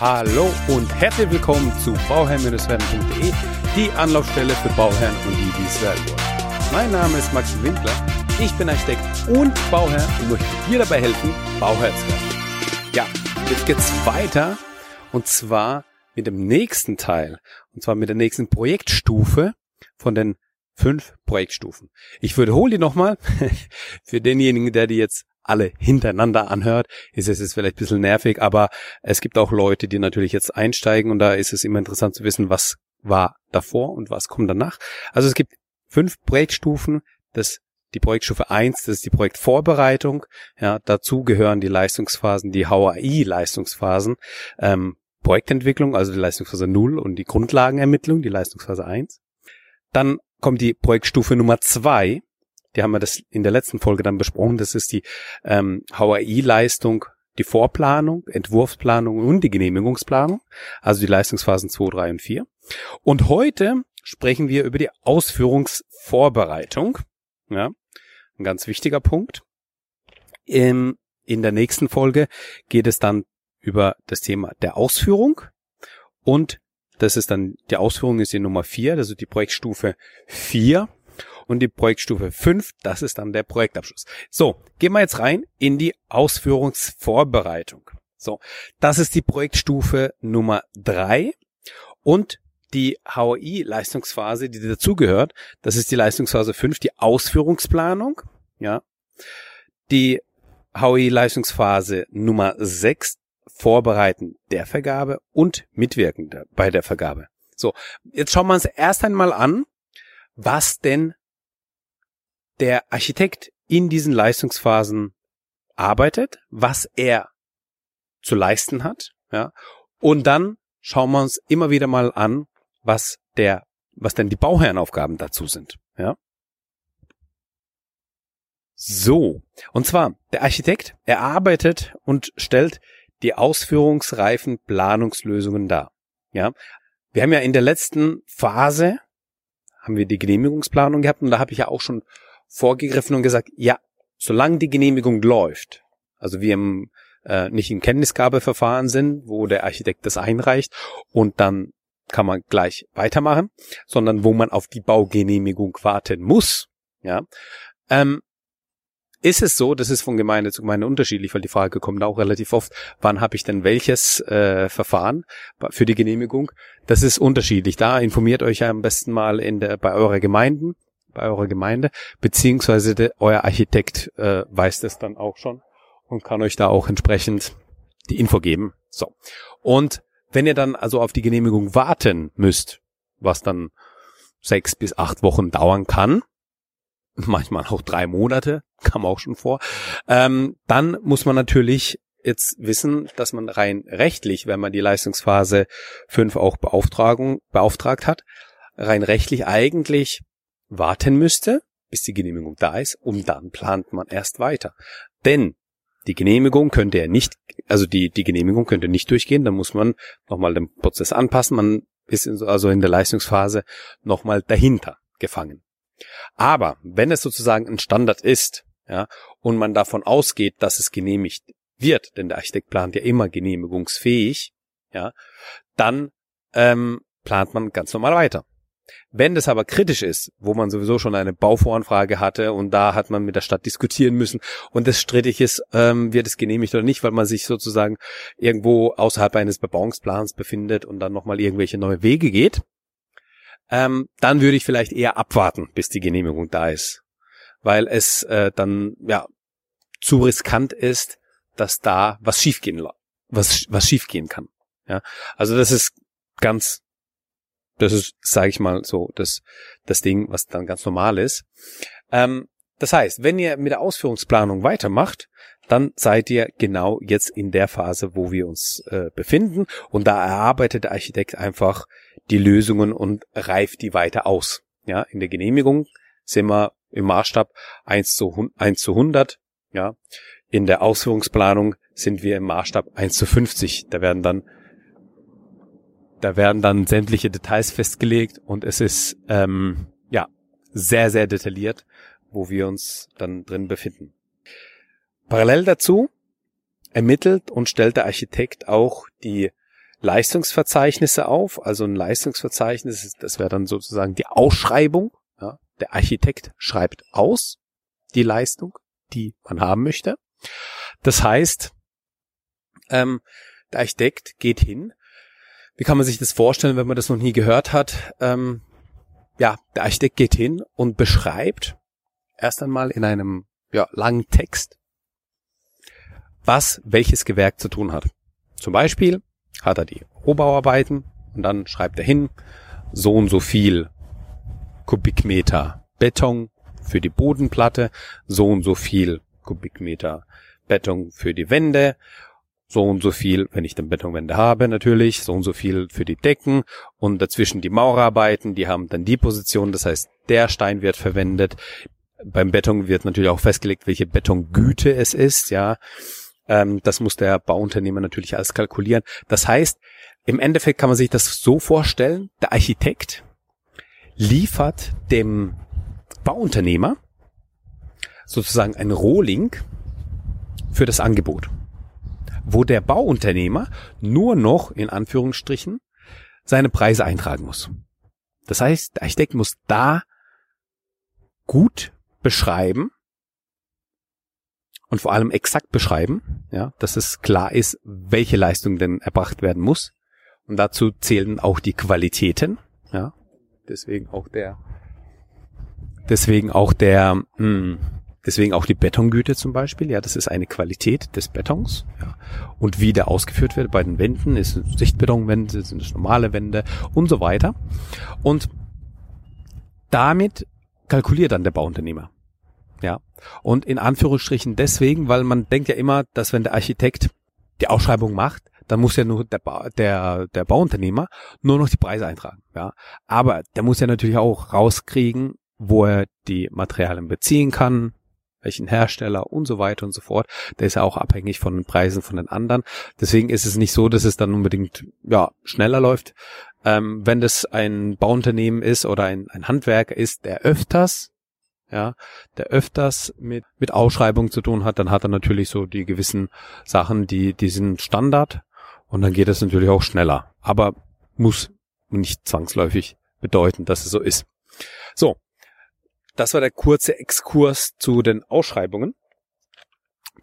Hallo und herzlich willkommen zu bauherrn-werden.de, die Anlaufstelle für Bauherren und die, die es werden wollen. Mein Name ist Max Winkler, ich bin Architekt und Bauherr und möchte dir dabei helfen, Bauherr zu werden. Ja, jetzt geht's weiter und zwar mit dem nächsten Teil und zwar mit der nächsten Projektstufe von den fünf Projektstufen. Ich wiederhole die nochmal für denjenigen, der die jetzt alle hintereinander anhört, ist es jetzt vielleicht ein bisschen nervig, aber es gibt auch Leute, die natürlich jetzt einsteigen und da ist es immer interessant zu wissen, was war davor und was kommt danach. Also es gibt fünf Projektstufen, das die Projektstufe eins, das ist die Projektvorbereitung. Ja, dazu gehören die Leistungsphasen, die HAI-Leistungsphasen, ähm, Projektentwicklung, also die Leistungsphase 0 und die Grundlagenermittlung, die Leistungsphase 1. Dann kommt die Projektstufe Nummer zwei, die haben wir das in der letzten Folge dann besprochen. Das ist die ähm, HAI-Leistung, die Vorplanung, Entwurfsplanung und die Genehmigungsplanung, also die Leistungsphasen 2, 3 und 4. Und heute sprechen wir über die Ausführungsvorbereitung. Ja, ein ganz wichtiger Punkt. In, in der nächsten Folge geht es dann über das Thema der Ausführung und das ist dann, die Ausführung ist die Nummer 4, also die Projektstufe 4 und die Projektstufe 5, das ist dann der Projektabschluss. So, gehen wir jetzt rein in die Ausführungsvorbereitung. So, das ist die Projektstufe Nummer 3 und die HOI-Leistungsphase, die dazugehört, das ist die Leistungsphase 5, die Ausführungsplanung, ja. Die HOI-Leistungsphase Nummer 6, Vorbereiten der Vergabe und Mitwirken bei der Vergabe. So, jetzt schauen wir uns erst einmal an, was denn der Architekt in diesen Leistungsphasen arbeitet, was er zu leisten hat, ja, und dann schauen wir uns immer wieder mal an, was der, was denn die Bauherrenaufgaben dazu sind, ja. So. Und zwar, der Architekt, er arbeitet und stellt die ausführungsreifen Planungslösungen dar, ja. Wir haben ja in der letzten Phase haben wir die Genehmigungsplanung gehabt und da habe ich ja auch schon vorgegriffen und gesagt, ja, solange die Genehmigung läuft, also wir im, äh, nicht im Kenntnisgabeverfahren sind, wo der Architekt das einreicht und dann kann man gleich weitermachen, sondern wo man auf die Baugenehmigung warten muss, ja, ähm, ist es so, das ist von Gemeinde zu Gemeinde unterschiedlich, weil die Frage kommt auch relativ oft, wann habe ich denn welches äh, Verfahren für die Genehmigung? Das ist unterschiedlich. Da informiert euch ja am besten mal in der, bei eurer Gemeinden bei eurer Gemeinde, beziehungsweise de, euer Architekt äh, weiß das dann auch schon und kann euch da auch entsprechend die Info geben. So. Und wenn ihr dann also auf die Genehmigung warten müsst, was dann sechs bis acht Wochen dauern kann, manchmal auch drei Monate, kam auch schon vor, ähm, dann muss man natürlich jetzt wissen, dass man rein rechtlich, wenn man die Leistungsphase 5 auch Beauftragung, beauftragt hat, rein rechtlich eigentlich warten müsste, bis die Genehmigung da ist, und dann plant man erst weiter. Denn die Genehmigung könnte ja nicht, also die, die Genehmigung könnte nicht durchgehen, dann muss man nochmal den Prozess anpassen, man ist also in der Leistungsphase nochmal dahinter gefangen. Aber wenn es sozusagen ein Standard ist, ja, und man davon ausgeht, dass es genehmigt wird, denn der Architekt plant ja immer genehmigungsfähig, ja, dann ähm, plant man ganz normal weiter. Wenn das aber kritisch ist, wo man sowieso schon eine Bauvoranfrage hatte und da hat man mit der Stadt diskutieren müssen und das strittig ist, ähm, wird es genehmigt oder nicht, weil man sich sozusagen irgendwo außerhalb eines Bebauungsplans befindet und dann nochmal irgendwelche neue Wege geht, ähm, dann würde ich vielleicht eher abwarten, bis die Genehmigung da ist, weil es äh, dann ja zu riskant ist, dass da was schiefgehen was was schiefgehen kann. Ja, also das ist ganz das ist, sage ich mal, so das, das Ding, was dann ganz normal ist. Ähm, das heißt, wenn ihr mit der Ausführungsplanung weitermacht, dann seid ihr genau jetzt in der Phase, wo wir uns äh, befinden. Und da erarbeitet der Architekt einfach die Lösungen und reift die weiter aus. Ja, in der Genehmigung sind wir im Maßstab 1 zu, 1 zu 100. Ja, in der Ausführungsplanung sind wir im Maßstab 1 zu 50. Da werden dann da werden dann sämtliche Details festgelegt und es ist ähm, ja sehr, sehr detailliert, wo wir uns dann drin befinden. Parallel dazu ermittelt und stellt der Architekt auch die Leistungsverzeichnisse auf. Also ein Leistungsverzeichnis, das wäre dann sozusagen die Ausschreibung. Ja, der Architekt schreibt aus die Leistung, die man haben möchte. Das heißt, ähm, der Architekt geht hin. Wie kann man sich das vorstellen, wenn man das noch nie gehört hat? Ähm, ja, der Architekt geht hin und beschreibt erst einmal in einem ja, langen Text, was welches Gewerk zu tun hat. Zum Beispiel hat er die Rohbauarbeiten und dann schreibt er hin, so und so viel Kubikmeter Beton für die Bodenplatte, so und so viel Kubikmeter Beton für die Wände, so und so viel, wenn ich dann Betonwände habe natürlich, so und so viel für die Decken und dazwischen die Maurerarbeiten, die haben dann die Position, das heißt, der Stein wird verwendet. Beim Beton wird natürlich auch festgelegt, welche Betongüte es ist, ja. Ähm, das muss der Bauunternehmer natürlich alles kalkulieren. Das heißt, im Endeffekt kann man sich das so vorstellen, der Architekt liefert dem Bauunternehmer sozusagen ein Rohling für das Angebot, wo der Bauunternehmer nur noch in Anführungsstrichen seine Preise eintragen muss. Das heißt, der Architekt muss da gut beschreiben, und vor allem exakt beschreiben, ja, dass es klar ist, welche Leistung denn erbracht werden muss. Und dazu zählen auch die Qualitäten, ja. Deswegen auch der, deswegen auch der, mh, hm, deswegen auch die Betongüte zum Beispiel, ja, das ist eine Qualität des Betons, ja. Und wie der ausgeführt wird bei den Wänden, ist es Sichtbetonwände, sind es normale Wände und so weiter. Und damit kalkuliert dann der Bauunternehmer. Ja. Und in Anführungsstrichen deswegen, weil man denkt ja immer, dass wenn der Architekt die Ausschreibung macht, dann muss ja nur der, ba der, der Bauunternehmer nur noch die Preise eintragen. Ja. Aber der muss ja natürlich auch rauskriegen, wo er die Materialien beziehen kann, welchen Hersteller und so weiter und so fort. Der ist ja auch abhängig von den Preisen von den anderen. Deswegen ist es nicht so, dass es dann unbedingt ja schneller läuft. Ähm, wenn das ein Bauunternehmen ist oder ein, ein Handwerker ist, der öfters ja, der öfters mit, mit Ausschreibungen zu tun hat, dann hat er natürlich so die gewissen Sachen, die, die sind Standard und dann geht es natürlich auch schneller. Aber muss nicht zwangsläufig bedeuten, dass es so ist. So. Das war der kurze Exkurs zu den Ausschreibungen.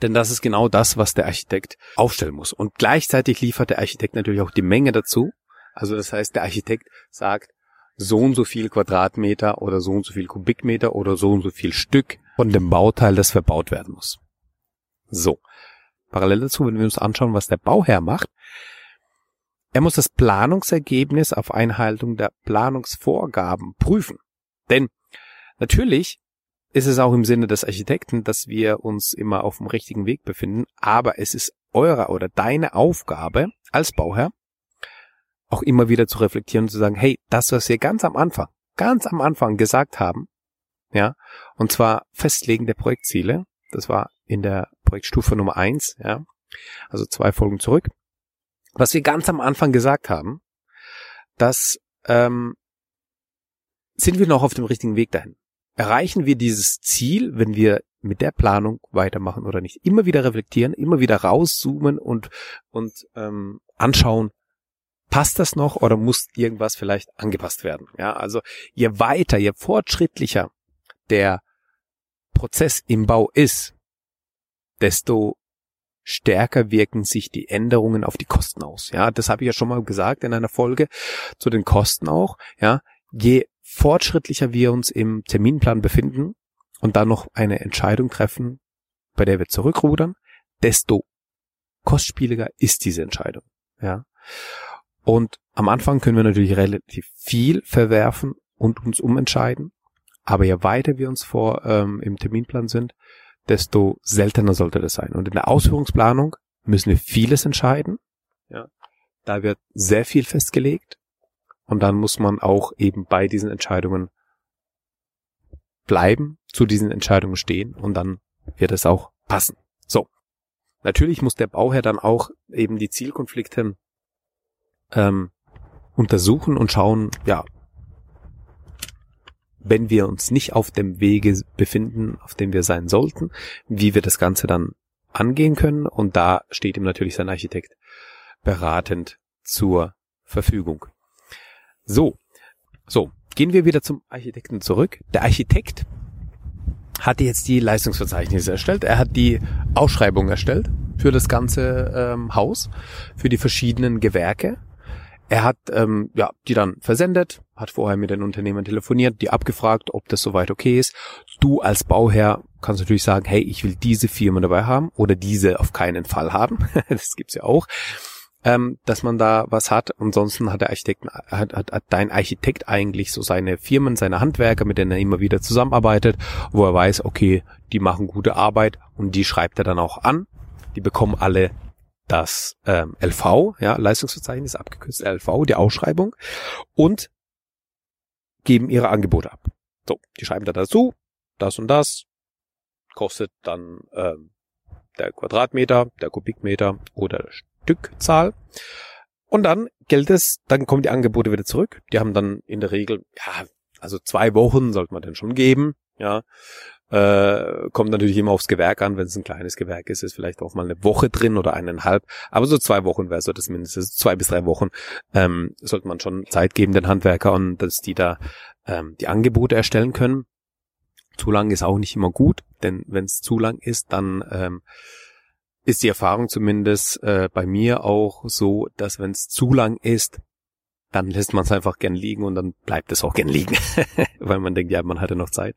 Denn das ist genau das, was der Architekt aufstellen muss. Und gleichzeitig liefert der Architekt natürlich auch die Menge dazu. Also das heißt, der Architekt sagt, so und so viel Quadratmeter oder so und so viel Kubikmeter oder so und so viel Stück von dem Bauteil, das verbaut werden muss. So. Parallel dazu, wenn wir uns anschauen, was der Bauherr macht, er muss das Planungsergebnis auf Einhaltung der Planungsvorgaben prüfen. Denn natürlich ist es auch im Sinne des Architekten, dass wir uns immer auf dem richtigen Weg befinden, aber es ist eure oder deine Aufgabe als Bauherr, auch immer wieder zu reflektieren und zu sagen, hey, das, was wir ganz am Anfang, ganz am Anfang gesagt haben, ja, und zwar Festlegen der Projektziele, das war in der Projektstufe Nummer eins, ja, also zwei Folgen zurück, was wir ganz am Anfang gesagt haben, das ähm, sind wir noch auf dem richtigen Weg dahin. Erreichen wir dieses Ziel, wenn wir mit der Planung weitermachen oder nicht? Immer wieder reflektieren, immer wieder rauszoomen und und ähm, anschauen, passt das noch oder muss irgendwas vielleicht angepasst werden? Ja, also je weiter, je fortschrittlicher der Prozess im Bau ist, desto stärker wirken sich die Änderungen auf die Kosten aus. Ja, das habe ich ja schon mal gesagt in einer Folge zu den Kosten auch. Ja, je fortschrittlicher wir uns im Terminplan befinden und dann noch eine Entscheidung treffen, bei der wir zurückrudern, desto kostspieliger ist diese Entscheidung. Ja. Und am Anfang können wir natürlich relativ viel verwerfen und uns umentscheiden. Aber je weiter wir uns vor ähm, im Terminplan sind, desto seltener sollte das sein. Und in der Ausführungsplanung müssen wir vieles entscheiden. Ja. Da wird sehr viel festgelegt. Und dann muss man auch eben bei diesen Entscheidungen bleiben, zu diesen Entscheidungen stehen und dann wird es auch passen. So. Natürlich muss der Bauherr dann auch eben die Zielkonflikte ähm, untersuchen und schauen, ja, wenn wir uns nicht auf dem Wege befinden, auf dem wir sein sollten, wie wir das Ganze dann angehen können. Und da steht ihm natürlich sein Architekt beratend zur Verfügung. So, so, gehen wir wieder zum Architekten zurück. Der Architekt hatte jetzt die Leistungsverzeichnisse erstellt. Er hat die Ausschreibung erstellt für das ganze ähm, Haus, für die verschiedenen Gewerke. Er hat ähm, ja, die dann versendet, hat vorher mit den Unternehmen telefoniert, die abgefragt, ob das soweit okay ist. Du als Bauherr kannst natürlich sagen, hey, ich will diese Firma dabei haben oder diese auf keinen Fall haben. das gibt's ja auch ähm, dass man da was hat. Ansonsten hat der Architekt, hat, hat, hat dein Architekt eigentlich so seine Firmen, seine Handwerker, mit denen er immer wieder zusammenarbeitet, wo er weiß, okay, die machen gute Arbeit und die schreibt er dann auch an. Die bekommen alle das ähm, LV, ja, Leistungsverzeichnis, abgekürzt LV, die Ausschreibung und geben ihre Angebote ab. So, die schreiben da dazu, das und das, kostet dann ähm, der Quadratmeter, der Kubikmeter oder Stückzahl. Und dann gilt es, dann kommen die Angebote wieder zurück. Die haben dann in der Regel, ja, also zwei Wochen sollte man denn schon geben, ja. Äh, kommt natürlich immer aufs Gewerk an, wenn es ein kleines Gewerk ist, ist vielleicht auch mal eine Woche drin oder eineinhalb. Aber so zwei Wochen wäre so das mindestens, zwei bis drei Wochen ähm, sollte man schon Zeit geben den Handwerker und dass die da ähm, die Angebote erstellen können. Zu lang ist auch nicht immer gut, denn wenn es zu lang ist, dann ähm, ist die Erfahrung zumindest äh, bei mir auch so, dass wenn es zu lang ist, dann lässt man es einfach gern liegen und dann bleibt es auch gern liegen, weil man denkt, ja, man hatte noch Zeit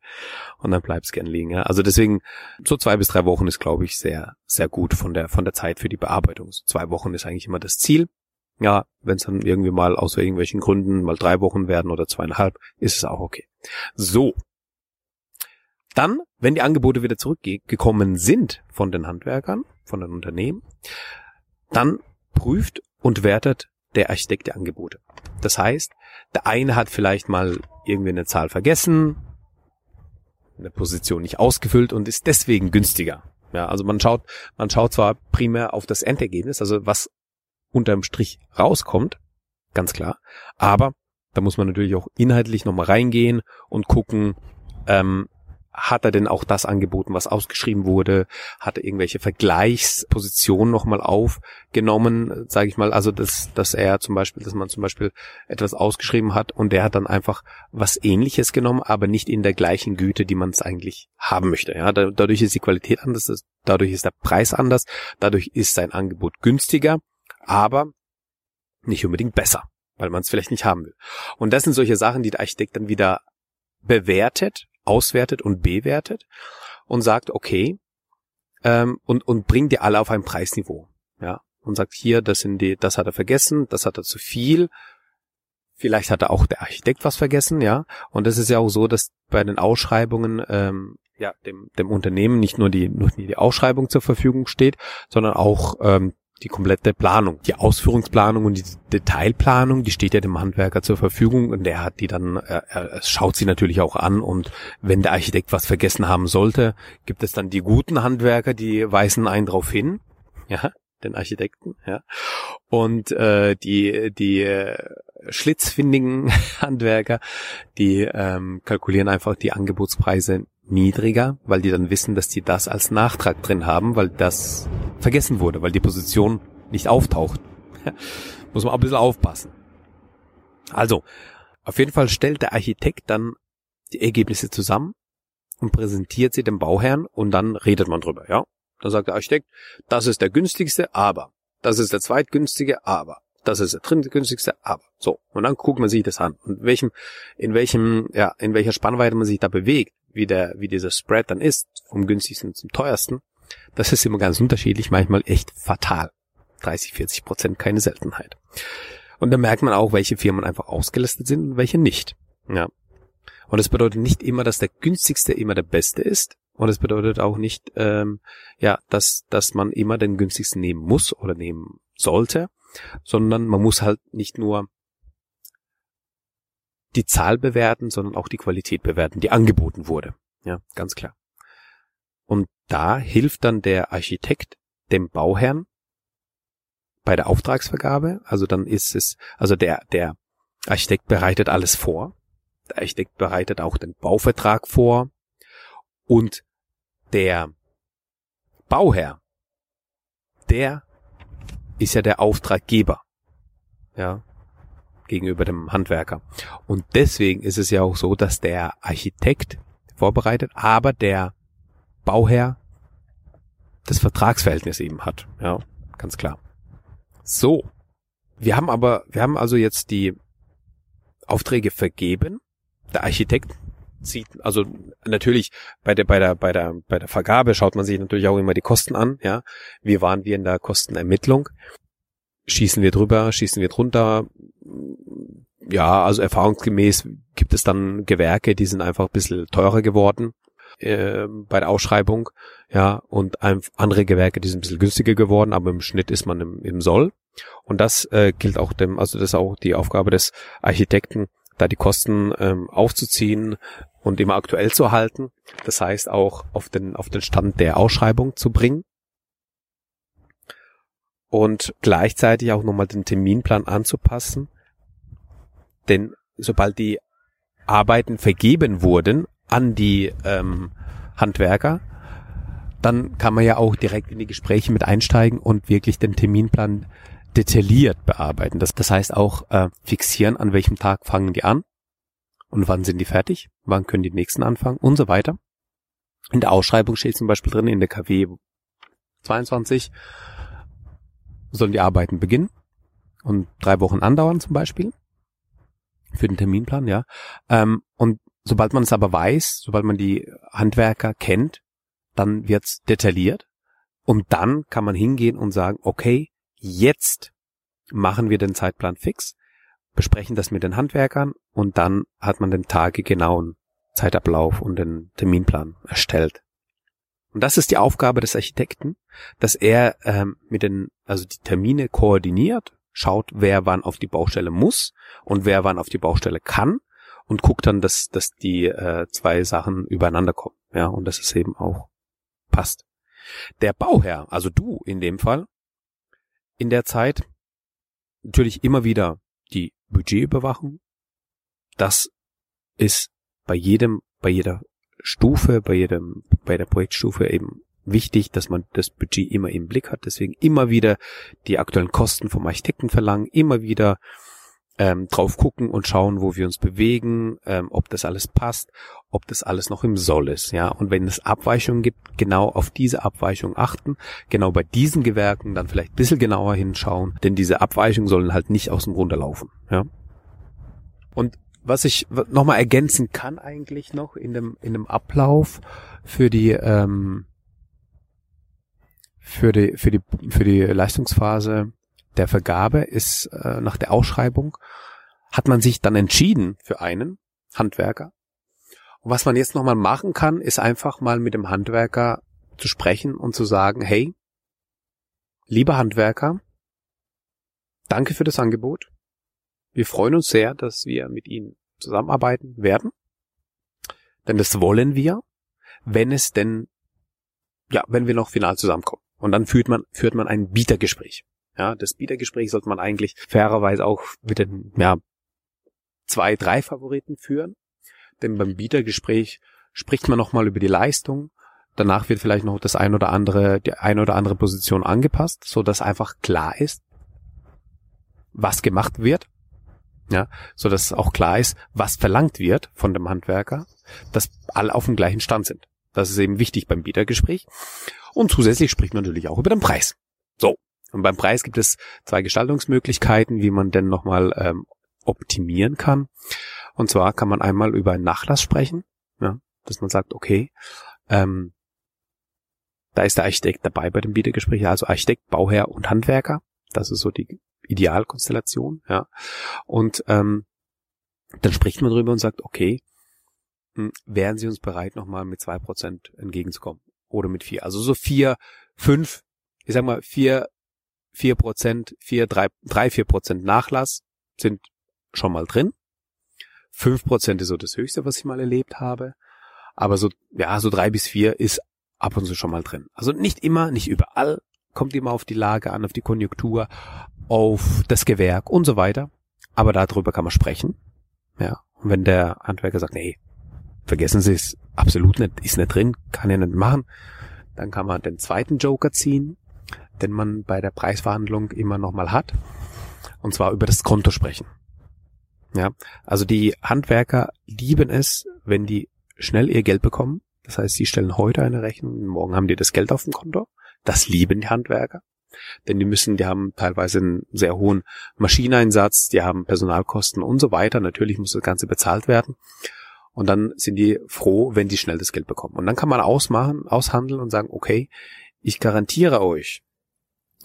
und dann bleibt es gern liegen. Ja. Also deswegen so zwei bis drei Wochen ist, glaube ich, sehr sehr gut von der von der Zeit für die Bearbeitung. So zwei Wochen ist eigentlich immer das Ziel. Ja, wenn es dann irgendwie mal aus irgendwelchen Gründen mal drei Wochen werden oder zweieinhalb, ist es auch okay. So, dann, wenn die Angebote wieder zurückgekommen sind von den Handwerkern, von den Unternehmen, dann prüft und wertet der Architekt die Angebote. Das heißt, der eine hat vielleicht mal irgendwie eine Zahl vergessen, eine Position nicht ausgefüllt und ist deswegen günstiger. Ja, also man schaut, man schaut zwar primär auf das Endergebnis, also was unterm Strich rauskommt, ganz klar, aber da muss man natürlich auch inhaltlich nochmal reingehen und gucken, ähm, hat er denn auch das angeboten, was ausgeschrieben wurde? Hat er irgendwelche Vergleichspositionen nochmal aufgenommen, sage ich mal, also dass, dass er zum Beispiel, dass man zum Beispiel etwas ausgeschrieben hat und der hat dann einfach was ähnliches genommen, aber nicht in der gleichen Güte, die man es eigentlich haben möchte. Ja, dadurch ist die Qualität anders, dadurch ist der Preis anders, dadurch ist sein Angebot günstiger, aber nicht unbedingt besser, weil man es vielleicht nicht haben will. Und das sind solche Sachen, die der Architekt dann wieder bewertet auswertet und bewertet und sagt, okay, ähm, und, und bringt die alle auf ein Preisniveau. Ja, und sagt hier, das sind die, das hat er vergessen, das hat er zu viel. Vielleicht hat er auch der Architekt was vergessen, ja. Und es ist ja auch so, dass bei den Ausschreibungen ähm, ja dem, dem Unternehmen nicht nur die nur die Ausschreibung zur Verfügung steht, sondern auch ähm, die komplette Planung, die Ausführungsplanung und die Detailplanung, die steht ja dem Handwerker zur Verfügung und der hat die dann, er, er schaut sie natürlich auch an und wenn der Architekt was vergessen haben sollte, gibt es dann die guten Handwerker, die weisen einen drauf hin, ja, den Architekten, ja, und äh, die die äh, schlitzfindigen Handwerker, die ähm, kalkulieren einfach die Angebotspreise niedriger, weil die dann wissen, dass die das als Nachtrag drin haben, weil das vergessen wurde, weil die Position nicht auftaucht. Muss man auch ein bisschen aufpassen. Also, auf jeden Fall stellt der Architekt dann die Ergebnisse zusammen und präsentiert sie dem Bauherrn und dann redet man drüber, ja. Dann sagt der Architekt, das ist der günstigste, aber. Das ist der zweitgünstige, aber. Das ist der drittgünstigste, aber. So. Und dann guckt man sich das an. Und welchem, in welchem, ja, in welcher Spannweite man sich da bewegt wie der, wie dieser Spread dann ist, vom günstigsten zum teuersten, das ist immer ganz unterschiedlich, manchmal echt fatal. 30, 40 Prozent keine Seltenheit. Und da merkt man auch, welche Firmen einfach ausgelistet sind und welche nicht. Ja. Und das bedeutet nicht immer, dass der günstigste immer der beste ist. Und es bedeutet auch nicht, ähm, ja, dass, dass man immer den günstigsten nehmen muss oder nehmen sollte, sondern man muss halt nicht nur die Zahl bewerten, sondern auch die Qualität bewerten, die angeboten wurde. Ja, ganz klar. Und da hilft dann der Architekt dem Bauherrn bei der Auftragsvergabe. Also dann ist es, also der, der Architekt bereitet alles vor. Der Architekt bereitet auch den Bauvertrag vor. Und der Bauherr, der ist ja der Auftraggeber. ja, gegenüber dem Handwerker. Und deswegen ist es ja auch so, dass der Architekt vorbereitet, aber der Bauherr das Vertragsverhältnis eben hat. Ja, ganz klar. So. Wir haben aber, wir haben also jetzt die Aufträge vergeben. Der Architekt sieht, also natürlich bei der, bei der, bei der, bei der Vergabe schaut man sich natürlich auch immer die Kosten an, ja. Wie waren wir in der Kostenermittlung? Schießen wir drüber, schießen wir drunter? Ja, also erfahrungsgemäß gibt es dann Gewerke, die sind einfach ein bisschen teurer geworden äh, bei der Ausschreibung, ja, und andere Gewerke, die sind ein bisschen günstiger geworden, aber im Schnitt ist man im, im Soll. Und das äh, gilt auch dem, also das ist auch die Aufgabe des Architekten, da die Kosten ähm, aufzuziehen und immer aktuell zu halten. Das heißt auch auf den, auf den Stand der Ausschreibung zu bringen. Und gleichzeitig auch nochmal den Terminplan anzupassen. Denn sobald die Arbeiten vergeben wurden an die ähm, Handwerker, dann kann man ja auch direkt in die Gespräche mit einsteigen und wirklich den Terminplan detailliert bearbeiten. Das, das heißt auch äh, fixieren, an welchem Tag fangen die an und wann sind die fertig, wann können die nächsten anfangen und so weiter. In der Ausschreibung steht zum Beispiel drin, in der KW 22 sollen die Arbeiten beginnen und drei Wochen andauern zum Beispiel für den Terminplan, ja. Ähm, und sobald man es aber weiß, sobald man die Handwerker kennt, dann wird's detailliert und dann kann man hingehen und sagen, okay, jetzt machen wir den Zeitplan fix, besprechen das mit den Handwerkern und dann hat man den tagegenauen Zeitablauf und den Terminplan erstellt. Und das ist die Aufgabe des Architekten, dass er ähm, mit den, also die Termine koordiniert, schaut, wer wann auf die Baustelle muss und wer wann auf die Baustelle kann und guckt dann, dass, dass die äh, zwei Sachen übereinander kommen. Ja, und dass es eben auch passt. Der Bauherr, also du in dem Fall, in der Zeit natürlich immer wieder die Budgetüberwachung. Das ist bei jedem, bei jeder Stufe, bei jedem, bei der Projektstufe eben wichtig, dass man das Budget immer im Blick hat. Deswegen immer wieder die aktuellen Kosten vom Architekten verlangen, immer wieder ähm, drauf gucken und schauen, wo wir uns bewegen, ähm, ob das alles passt, ob das alles noch im Soll ist, ja. Und wenn es Abweichungen gibt, genau auf diese Abweichung achten, genau bei diesen Gewerken dann vielleicht ein bisschen genauer hinschauen, denn diese Abweichungen sollen halt nicht aus dem Ruder laufen, ja. Und was ich nochmal ergänzen kann eigentlich noch in dem, in dem Ablauf für die, ähm, für die, für die, für die Leistungsphase der Vergabe ist äh, nach der Ausschreibung, hat man sich dann entschieden für einen Handwerker. Und was man jetzt nochmal machen kann, ist einfach mal mit dem Handwerker zu sprechen und zu sagen, hey, lieber Handwerker, danke für das Angebot. Wir freuen uns sehr, dass wir mit Ihnen zusammenarbeiten werden. Denn das wollen wir, wenn es denn, ja, wenn wir noch final zusammenkommen. Und dann führt man, führt man ein Bietergespräch. Ja, das Bietergespräch sollte man eigentlich fairerweise auch mit den, ja, zwei, drei Favoriten führen. Denn beim Bietergespräch spricht man nochmal über die Leistung. Danach wird vielleicht noch das ein oder andere, die ein oder andere Position angepasst, so dass einfach klar ist, was gemacht wird. Ja, so dass auch klar ist, was verlangt wird von dem Handwerker, dass alle auf dem gleichen Stand sind. Das ist eben wichtig beim Bietergespräch. Und zusätzlich spricht man natürlich auch über den Preis. So. Und beim Preis gibt es zwei Gestaltungsmöglichkeiten, wie man denn nochmal ähm, optimieren kann. Und zwar kann man einmal über einen Nachlass sprechen, ja, dass man sagt, okay, ähm, da ist der Architekt dabei bei dem Bietergespräch, also Architekt, Bauherr und Handwerker. Das ist so die Idealkonstellation, ja. Und ähm, dann spricht man drüber und sagt, okay, hm, wären Sie uns bereit, nochmal mit zwei Prozent entgegenzukommen? Oder mit vier? Also so vier, fünf, ich sag mal, vier vier Prozent, vier, drei, drei, vier Prozent Nachlass sind schon mal drin. Fünf Prozent ist so das Höchste, was ich mal erlebt habe. Aber so, ja, so drei bis vier ist ab und zu schon mal drin. Also nicht immer, nicht überall, kommt immer auf die Lage an, auf die Konjunktur, auf das Gewerk und so weiter. Aber darüber kann man sprechen. Ja. Und wenn der Handwerker sagt, nee, vergessen Sie es, absolut nicht, ist nicht drin, kann er nicht machen, dann kann man den zweiten Joker ziehen den man bei der Preisverhandlung immer nochmal hat. Und zwar über das Konto sprechen. Ja, also die Handwerker lieben es, wenn die schnell ihr Geld bekommen. Das heißt, sie stellen heute eine Rechnung, morgen haben die das Geld auf dem Konto. Das lieben die Handwerker. Denn die müssen, die haben teilweise einen sehr hohen Maschineneinsatz, die haben Personalkosten und so weiter. Natürlich muss das Ganze bezahlt werden. Und dann sind die froh, wenn die schnell das Geld bekommen. Und dann kann man ausmachen, aushandeln und sagen, okay, ich garantiere euch.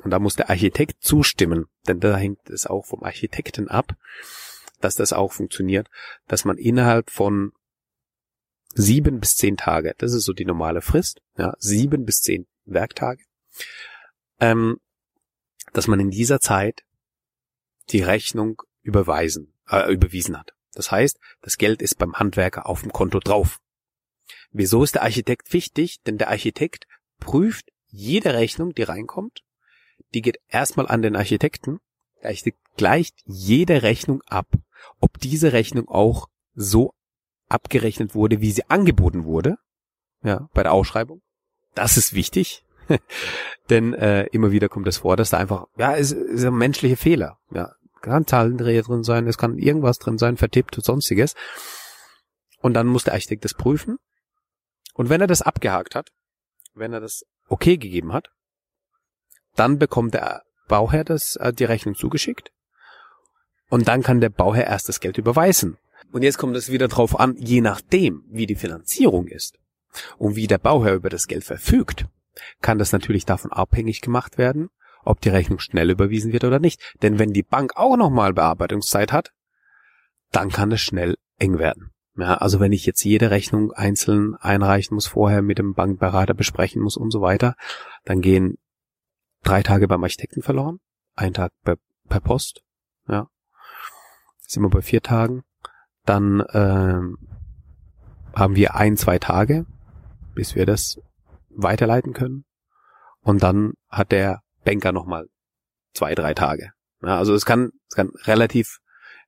Und da muss der Architekt zustimmen, denn da hängt es auch vom Architekten ab, dass das auch funktioniert, dass man innerhalb von sieben bis zehn Tage, das ist so die normale Frist, ja, sieben bis zehn Werktage, ähm, dass man in dieser Zeit die Rechnung überweisen, äh, überwiesen hat. Das heißt, das Geld ist beim Handwerker auf dem Konto drauf. Wieso ist der Architekt wichtig? Denn der Architekt prüft jede Rechnung, die reinkommt. Die geht erstmal an den Architekten. Der Architekt gleicht jede Rechnung ab, ob diese Rechnung auch so abgerechnet wurde, wie sie angeboten wurde. Ja, bei der Ausschreibung. Das ist wichtig. Denn äh, immer wieder kommt es vor, dass da einfach, ja, es ist ein menschlicher Fehler. Ja, kann Zahlendreher drin sein, es kann irgendwas drin sein, vertippt und sonstiges. Und dann muss der Architekt das prüfen. Und wenn er das abgehakt hat, wenn er das okay gegeben hat, dann bekommt der Bauherr das, äh, die Rechnung zugeschickt. Und dann kann der Bauherr erst das Geld überweisen. Und jetzt kommt es wieder drauf an, je nachdem, wie die Finanzierung ist und wie der Bauherr über das Geld verfügt, kann das natürlich davon abhängig gemacht werden, ob die Rechnung schnell überwiesen wird oder nicht. Denn wenn die Bank auch nochmal Bearbeitungszeit hat, dann kann es schnell eng werden. Ja, also wenn ich jetzt jede Rechnung einzeln einreichen muss, vorher mit dem Bankberater besprechen muss und so weiter, dann gehen drei Tage beim Architekten verloren, ein Tag per, per Post, ja, sind wir bei vier Tagen, dann ähm, haben wir ein, zwei Tage, bis wir das weiterleiten können. Und dann hat der Banker nochmal zwei, drei Tage. Ja, also es kann, es kann relativ,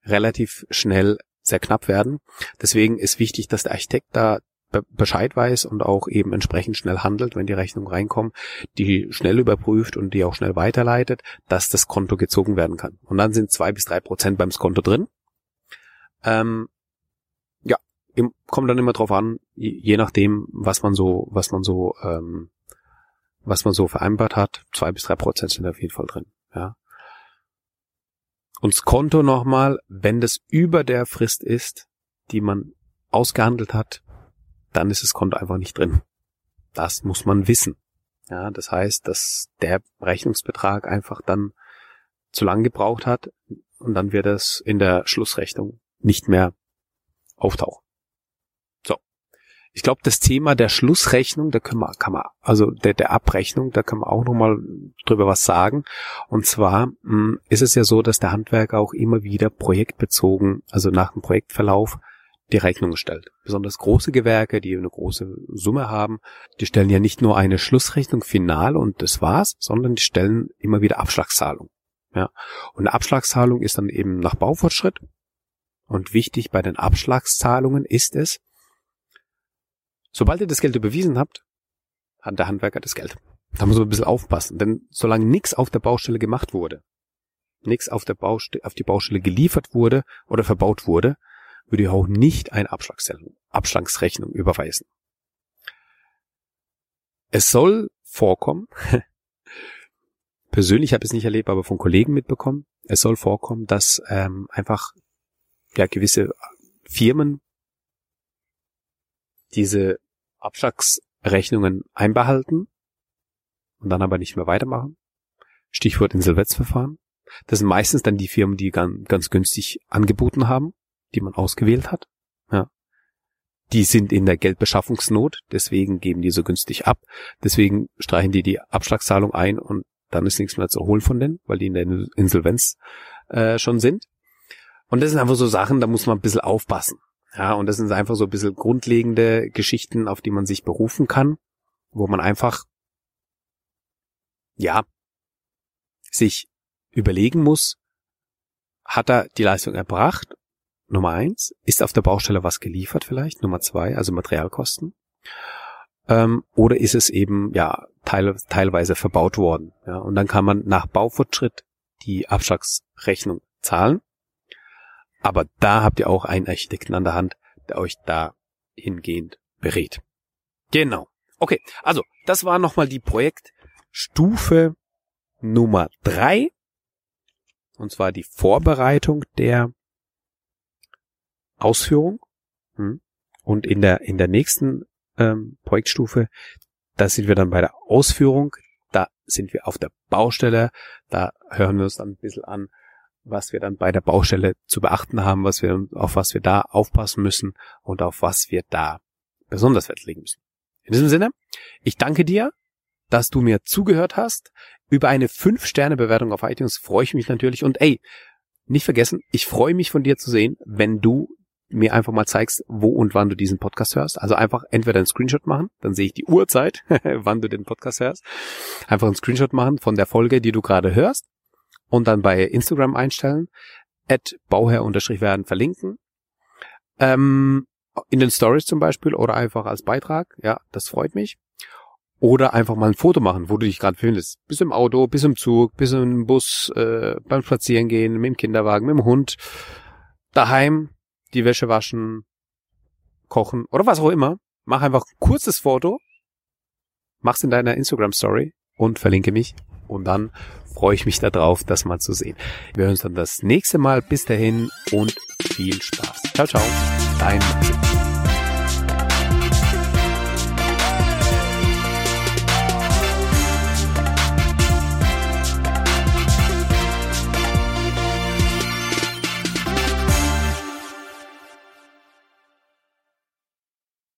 relativ schnell sehr knapp werden. Deswegen ist wichtig, dass der Architekt da Bescheid weiß und auch eben entsprechend schnell handelt, wenn die Rechnungen reinkommen, die schnell überprüft und die auch schnell weiterleitet, dass das Konto gezogen werden kann. Und dann sind zwei bis drei Prozent beim Konto drin. Ähm, ja, kommt dann immer drauf an, je nachdem, was man so, was man so, ähm, was man so vereinbart hat. Zwei bis drei Prozent sind auf jeden Fall drin. Ja. Und das Konto nochmal, wenn das über der Frist ist, die man ausgehandelt hat, dann ist das Konto einfach nicht drin. Das muss man wissen. Ja, das heißt, dass der Rechnungsbetrag einfach dann zu lang gebraucht hat und dann wird es in der Schlussrechnung nicht mehr auftauchen. Ich glaube, das Thema der Schlussrechnung, da können wir, kann man, also der, der Abrechnung, da kann man auch nochmal drüber was sagen. Und zwar mh, hm, ist es ja so, dass der Handwerker auch immer wieder projektbezogen, also nach dem Projektverlauf, die Rechnung stellt. Besonders große Gewerke, die eine große Summe haben, die stellen ja nicht nur eine Schlussrechnung final und das war's, sondern die stellen immer wieder Abschlagszahlung. Ja. Und eine Abschlagszahlung ist dann eben nach Baufortschritt. Und wichtig bei den Abschlagszahlungen ist es, sobald ihr das Geld überwiesen habt, hat der Handwerker das Geld. Da muss man ein bisschen aufpassen, denn solange nichts auf der Baustelle gemacht wurde, nichts auf der Baustelle, auf die Baustelle geliefert wurde oder verbaut wurde, würde ich auch nicht eine Abschlagsrechnung überweisen. Es soll vorkommen, persönlich habe ich es nicht erlebt, aber von Kollegen mitbekommen, es soll vorkommen, dass ähm, einfach ja gewisse Firmen diese Abschlagsrechnungen einbehalten und dann aber nicht mehr weitermachen. Stichwort Insolvenzverfahren. Das sind meistens dann die Firmen, die ganz, ganz günstig angeboten haben die man ausgewählt hat. Ja. Die sind in der Geldbeschaffungsnot, deswegen geben die so günstig ab. Deswegen streichen die die Abschlagszahlung ein und dann ist nichts mehr zu holen von denen, weil die in der Insolvenz äh, schon sind. Und das sind einfach so Sachen, da muss man ein bisschen aufpassen. Ja, und das sind einfach so ein bisschen grundlegende Geschichten, auf die man sich berufen kann, wo man einfach, ja, sich überlegen muss, hat er die Leistung erbracht Nummer eins, ist auf der Baustelle was geliefert vielleicht? Nummer zwei, also Materialkosten. Ähm, oder ist es eben ja teil, teilweise verbaut worden? Ja, und dann kann man nach Baufortschritt die Abschlagsrechnung zahlen. Aber da habt ihr auch einen Architekten an der Hand, der euch da hingehend berät. Genau. Okay, also das war nochmal die Projektstufe Nummer drei. Und zwar die Vorbereitung der Ausführung. Hm. Und in der, in der nächsten ähm, Projektstufe, da sind wir dann bei der Ausführung. Da sind wir auf der Baustelle. Da hören wir uns dann ein bisschen an, was wir dann bei der Baustelle zu beachten haben, was wir, auf was wir da aufpassen müssen und auf was wir da besonders Wert legen müssen. In diesem Sinne, ich danke dir, dass du mir zugehört hast. Über eine 5-Sterne-Bewertung auf iTunes freue ich mich natürlich. Und ey, nicht vergessen, ich freue mich von dir zu sehen, wenn du mir einfach mal zeigst, wo und wann du diesen Podcast hörst. Also einfach entweder einen Screenshot machen, dann sehe ich die Uhrzeit, wann du den Podcast hörst. Einfach einen Screenshot machen von der Folge, die du gerade hörst und dann bei Instagram einstellen, at bauherr-werden verlinken. Ähm, in den Stories zum Beispiel oder einfach als Beitrag, ja, das freut mich. Oder einfach mal ein Foto machen, wo du dich gerade befindest. Bis im Auto, bis im Zug, bis im Bus, äh, beim Spazierengehen, mit dem Kinderwagen, mit dem Hund, daheim, die Wäsche waschen, kochen oder was auch immer. Mach einfach ein kurzes Foto, mach's in deiner Instagram Story und verlinke mich. Und dann freue ich mich darauf, das mal zu sehen. Wir hören uns dann das nächste Mal. Bis dahin und viel Spaß. Ciao, ciao. Dein Martin.